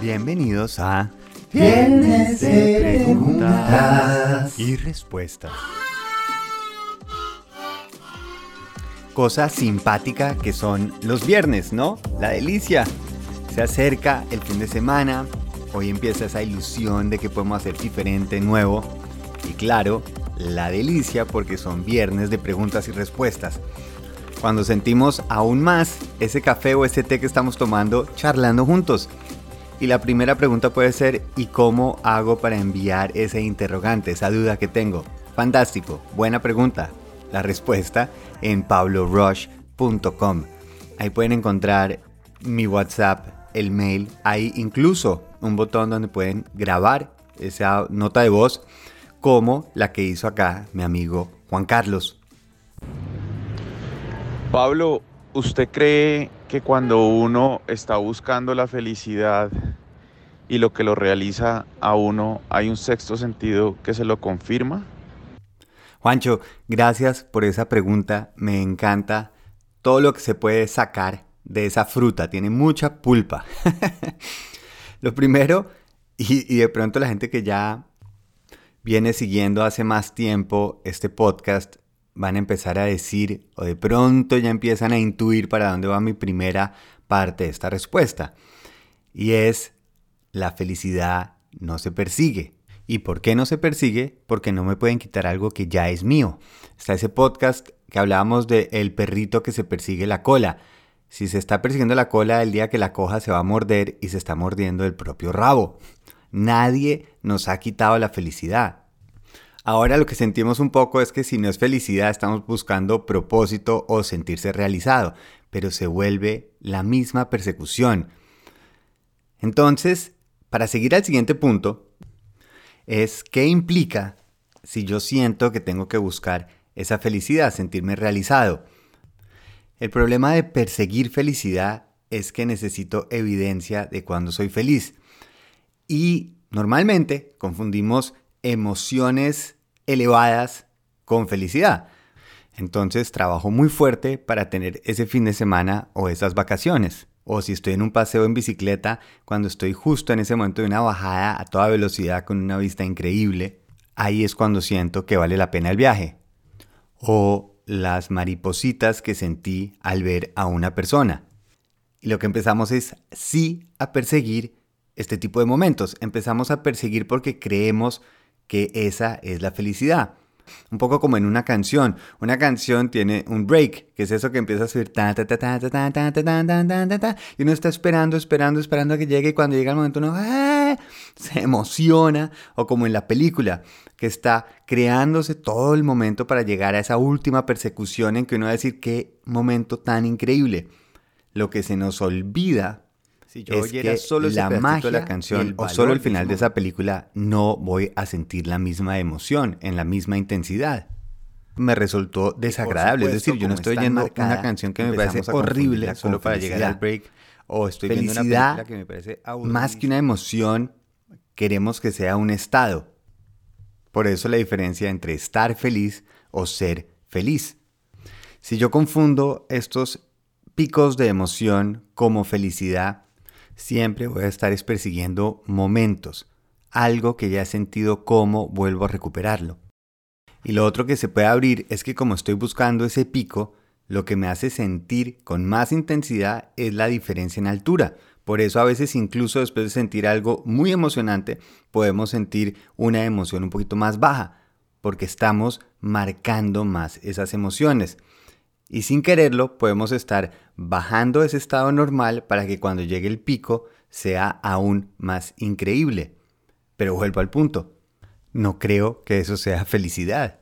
Bienvenidos a Viernes de preguntas. y respuestas. Cosa simpática que son los viernes, ¿no? La delicia. Se acerca el fin de semana, hoy empieza esa ilusión de que podemos hacer diferente, nuevo. Y claro, la delicia porque son viernes de preguntas y respuestas. Cuando sentimos aún más ese café o ese té que estamos tomando charlando juntos. Y la primera pregunta puede ser, ¿y cómo hago para enviar ese interrogante, esa duda que tengo? Fantástico, buena pregunta. La respuesta en pablorush.com. Ahí pueden encontrar mi WhatsApp, el mail, hay incluso un botón donde pueden grabar esa nota de voz como la que hizo acá mi amigo Juan Carlos. Pablo, ¿usted cree que cuando uno está buscando la felicidad y lo que lo realiza a uno, hay un sexto sentido que se lo confirma? Juancho, gracias por esa pregunta. Me encanta todo lo que se puede sacar de esa fruta. Tiene mucha pulpa. lo primero, y, de pronto la gente que ya viene siguiendo hace más tiempo este podcast van a empezar a decir o de pronto ya empiezan a intuir para dónde va mi primera parte de esta respuesta. Y es la felicidad no se persigue. ¿Y por qué no se persigue? Porque no me pueden quitar algo que ya es mío. Está ese podcast que hablábamos de el perrito que se persigue la cola. Si se está persiguiendo la cola, el día que la coja se va a morder y se está mordiendo el propio rabo. Nadie nos ha quitado la felicidad. Ahora lo que sentimos un poco es que si no es felicidad estamos buscando propósito o sentirse realizado, pero se vuelve la misma persecución. Entonces, para seguir al siguiente punto, es qué implica si yo siento que tengo que buscar esa felicidad, sentirme realizado. El problema de perseguir felicidad es que necesito evidencia de cuando soy feliz. Y normalmente confundimos emociones elevadas con felicidad. Entonces trabajo muy fuerte para tener ese fin de semana o esas vacaciones. O si estoy en un paseo en bicicleta, cuando estoy justo en ese momento de una bajada a toda velocidad con una vista increíble, ahí es cuando siento que vale la pena el viaje. O las maripositas que sentí al ver a una persona. Y lo que empezamos es sí a perseguir este tipo de momentos. Empezamos a perseguir porque creemos que esa es la felicidad. Un poco como en una canción. Una canción tiene un break, que es eso que empieza a subir y uno está esperando, esperando, esperando a que llegue y cuando llega el momento uno se emociona o como en la película que está creándose todo el momento para llegar a esa última persecución en que uno va a decir qué momento tan increíble. Lo que se nos olvida si yo es que solo la magia de la canción o solo el final de esa película no voy a sentir la misma emoción en la misma intensidad. Me resultó desagradable, supuesto, es decir, yo no estoy oyendo marcada, una canción que me parece horrible solo para llegar al break o estoy felicidad, viendo una película que me parece más que una emoción, queremos que sea un estado. Por eso la diferencia entre estar feliz o ser feliz. Si yo confundo estos picos de emoción como felicidad, siempre voy a estar persiguiendo momentos, algo que ya he sentido cómo vuelvo a recuperarlo. Y lo otro que se puede abrir es que como estoy buscando ese pico, lo que me hace sentir con más intensidad es la diferencia en altura. Por eso a veces incluso después de sentir algo muy emocionante, podemos sentir una emoción un poquito más baja, porque estamos marcando más esas emociones. Y sin quererlo podemos estar bajando ese estado normal para que cuando llegue el pico sea aún más increíble. Pero vuelvo al punto. No creo que eso sea felicidad.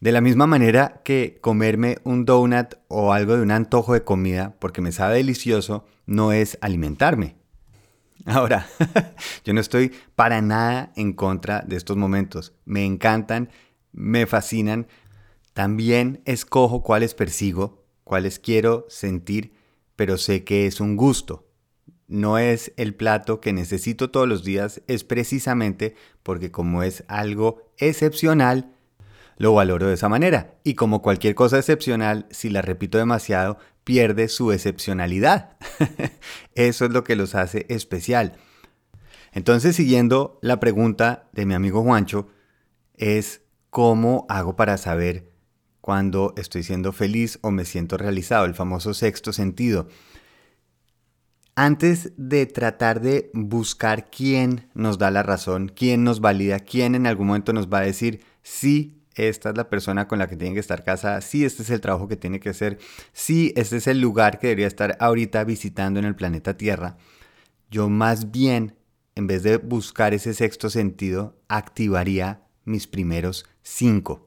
De la misma manera que comerme un donut o algo de un antojo de comida porque me sabe delicioso no es alimentarme. Ahora, yo no estoy para nada en contra de estos momentos. Me encantan, me fascinan, también escojo cuáles persigo, cuáles quiero sentir, pero sé que es un gusto. No es el plato que necesito todos los días, es precisamente porque como es algo excepcional, lo valoro de esa manera. Y como cualquier cosa excepcional, si la repito demasiado, pierde su excepcionalidad. Eso es lo que los hace especial. Entonces, siguiendo la pregunta de mi amigo Juancho, es cómo hago para saber cuando estoy siendo feliz o me siento realizado, el famoso sexto sentido. Antes de tratar de buscar quién nos da la razón, quién nos valida, quién en algún momento nos va a decir sí, esta es la persona con la que tiene que estar casada, sí, este es el trabajo que tiene que hacer, sí, este es el lugar que debería estar ahorita visitando en el planeta Tierra, yo más bien en vez de buscar ese sexto sentido, activaría mis primeros cinco.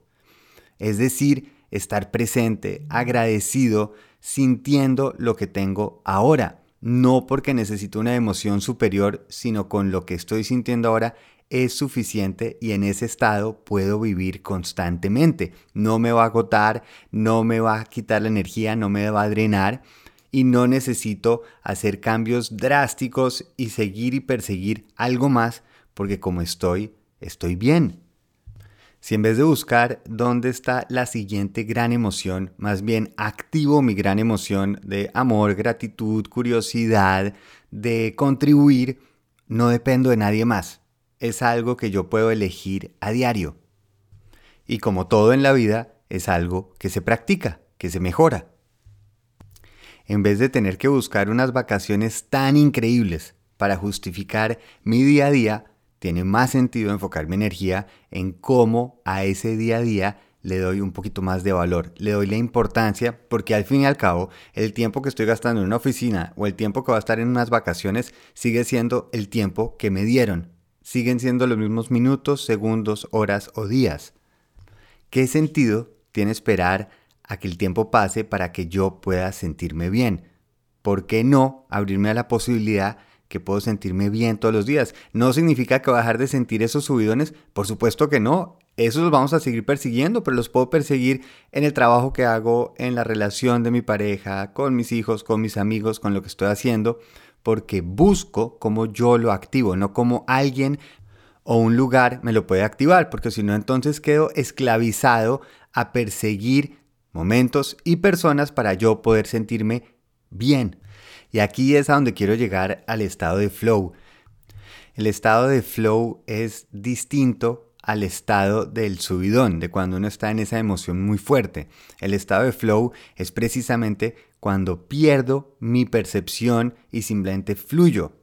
Es decir, estar presente, agradecido, sintiendo lo que tengo ahora. No porque necesito una emoción superior, sino con lo que estoy sintiendo ahora es suficiente y en ese estado puedo vivir constantemente. No me va a agotar, no me va a quitar la energía, no me va a drenar y no necesito hacer cambios drásticos y seguir y perseguir algo más porque como estoy, estoy bien. Si en vez de buscar dónde está la siguiente gran emoción, más bien activo mi gran emoción de amor, gratitud, curiosidad, de contribuir, no dependo de nadie más. Es algo que yo puedo elegir a diario. Y como todo en la vida, es algo que se practica, que se mejora en vez de tener que buscar unas vacaciones tan increíbles para justificar mi día a día, tiene más sentido enfocar mi energía en cómo a ese día a día le doy un poquito más de valor, le doy la importancia, porque al fin y al cabo el tiempo que estoy gastando en una oficina o el tiempo que va a estar en unas vacaciones sigue siendo el tiempo que me dieron. Siguen siendo los mismos minutos, segundos, horas o días. ¿Qué sentido tiene esperar a que el tiempo pase para que yo pueda sentirme bien. ¿Por qué no abrirme a la posibilidad que puedo sentirme bien todos los días? ¿No significa que voy a dejar de sentir esos subidones? Por supuesto que no. Esos los vamos a seguir persiguiendo, pero los puedo perseguir en el trabajo que hago, en la relación de mi pareja, con mis hijos, con mis amigos, con lo que estoy haciendo, porque busco como yo lo activo, no como alguien o un lugar me lo puede activar, porque si no entonces quedo esclavizado a perseguir momentos y personas para yo poder sentirme bien. Y aquí es a donde quiero llegar al estado de flow. El estado de flow es distinto al estado del subidón, de cuando uno está en esa emoción muy fuerte. El estado de flow es precisamente cuando pierdo mi percepción y simplemente fluyo.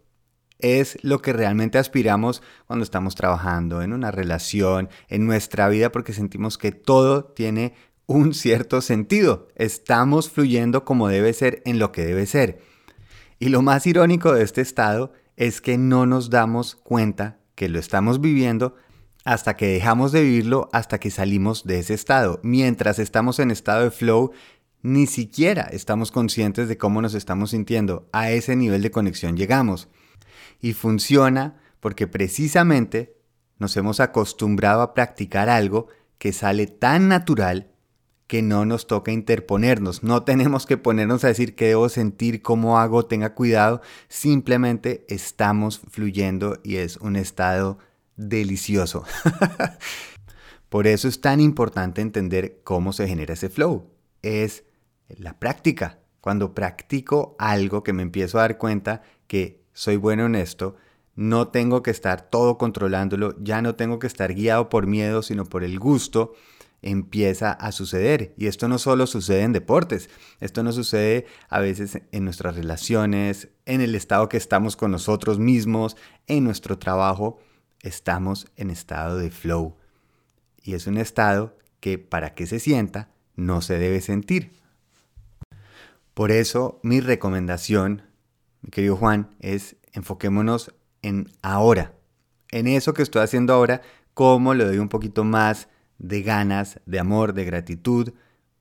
Es lo que realmente aspiramos cuando estamos trabajando en una relación, en nuestra vida, porque sentimos que todo tiene un cierto sentido. Estamos fluyendo como debe ser en lo que debe ser. Y lo más irónico de este estado es que no nos damos cuenta que lo estamos viviendo hasta que dejamos de vivirlo, hasta que salimos de ese estado. Mientras estamos en estado de flow, ni siquiera estamos conscientes de cómo nos estamos sintiendo. A ese nivel de conexión llegamos. Y funciona porque precisamente nos hemos acostumbrado a practicar algo que sale tan natural que no nos toca interponernos, no tenemos que ponernos a decir qué debo sentir, cómo hago, tenga cuidado, simplemente estamos fluyendo y es un estado delicioso. Por eso es tan importante entender cómo se genera ese flow. Es la práctica. Cuando practico algo que me empiezo a dar cuenta que soy bueno en esto, no tengo que estar todo controlándolo, ya no tengo que estar guiado por miedo, sino por el gusto empieza a suceder. Y esto no solo sucede en deportes, esto no sucede a veces en nuestras relaciones, en el estado que estamos con nosotros mismos, en nuestro trabajo, estamos en estado de flow. Y es un estado que para que se sienta no se debe sentir. Por eso mi recomendación, mi querido Juan, es enfoquémonos en ahora, en eso que estoy haciendo ahora, cómo le doy un poquito más de ganas, de amor, de gratitud,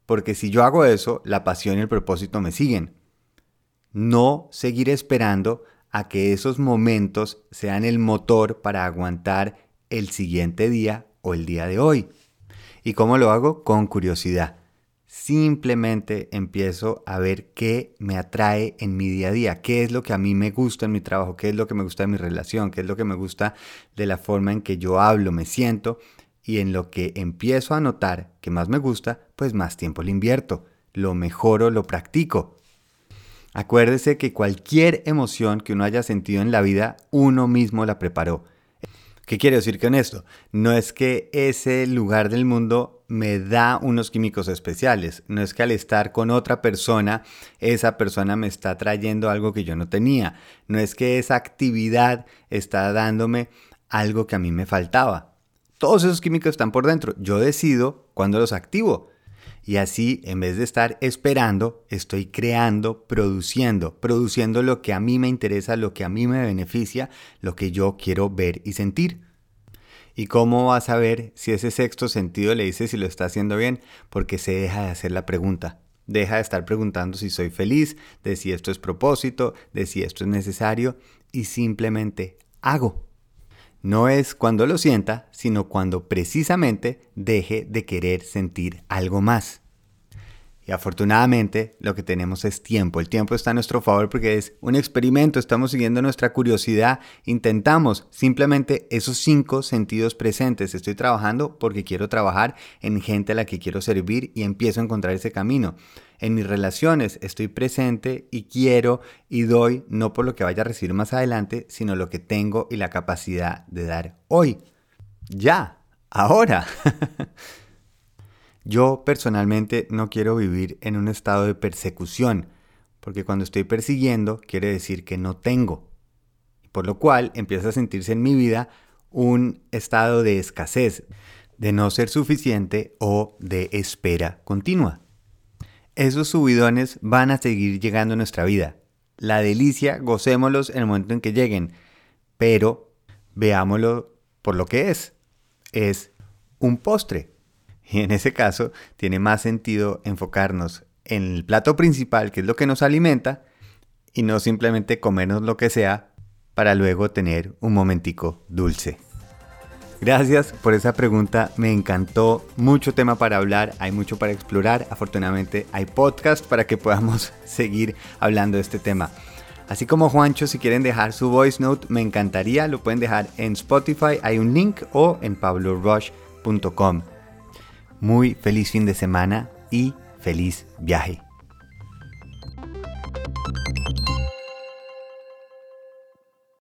porque si yo hago eso, la pasión y el propósito me siguen. No seguir esperando a que esos momentos sean el motor para aguantar el siguiente día o el día de hoy. ¿Y cómo lo hago? Con curiosidad. Simplemente empiezo a ver qué me atrae en mi día a día, qué es lo que a mí me gusta en mi trabajo, qué es lo que me gusta en mi relación, qué es lo que me gusta de la forma en que yo hablo, me siento y en lo que empiezo a notar que más me gusta, pues más tiempo le invierto, lo mejoro, lo practico. Acuérdese que cualquier emoción que uno haya sentido en la vida, uno mismo la preparó. ¿Qué quiero decir con esto? No es que ese lugar del mundo me da unos químicos especiales, no es que al estar con otra persona, esa persona me está trayendo algo que yo no tenía, no es que esa actividad está dándome algo que a mí me faltaba. Todos esos químicos están por dentro, yo decido cuándo los activo. Y así, en vez de estar esperando, estoy creando, produciendo, produciendo lo que a mí me interesa, lo que a mí me beneficia, lo que yo quiero ver y sentir. ¿Y cómo vas a ver si ese sexto sentido le dice si lo está haciendo bien? Porque se deja de hacer la pregunta. Deja de estar preguntando si soy feliz, de si esto es propósito, de si esto es necesario y simplemente hago. No es cuando lo sienta, sino cuando precisamente deje de querer sentir algo más. Y afortunadamente lo que tenemos es tiempo. El tiempo está a nuestro favor porque es un experimento, estamos siguiendo nuestra curiosidad, intentamos simplemente esos cinco sentidos presentes. Estoy trabajando porque quiero trabajar en gente a la que quiero servir y empiezo a encontrar ese camino. En mis relaciones estoy presente y quiero y doy no por lo que vaya a recibir más adelante, sino lo que tengo y la capacidad de dar hoy. Ya, ahora. Yo personalmente no quiero vivir en un estado de persecución, porque cuando estoy persiguiendo quiere decir que no tengo, por lo cual empieza a sentirse en mi vida un estado de escasez, de no ser suficiente o de espera continua. Esos subidones van a seguir llegando a nuestra vida. La delicia, gocémoslos en el momento en que lleguen, pero veámoslo por lo que es. Es un postre, y en ese caso tiene más sentido enfocarnos en el plato principal, que es lo que nos alimenta, y no simplemente comernos lo que sea para luego tener un momentico dulce. Gracias por esa pregunta, me encantó, mucho tema para hablar, hay mucho para explorar, afortunadamente hay podcast para que podamos seguir hablando de este tema. Así como Juancho, si quieren dejar su voice note, me encantaría, lo pueden dejar en Spotify, hay un link o en pablorush.com. Muy feliz fin de semana y feliz viaje.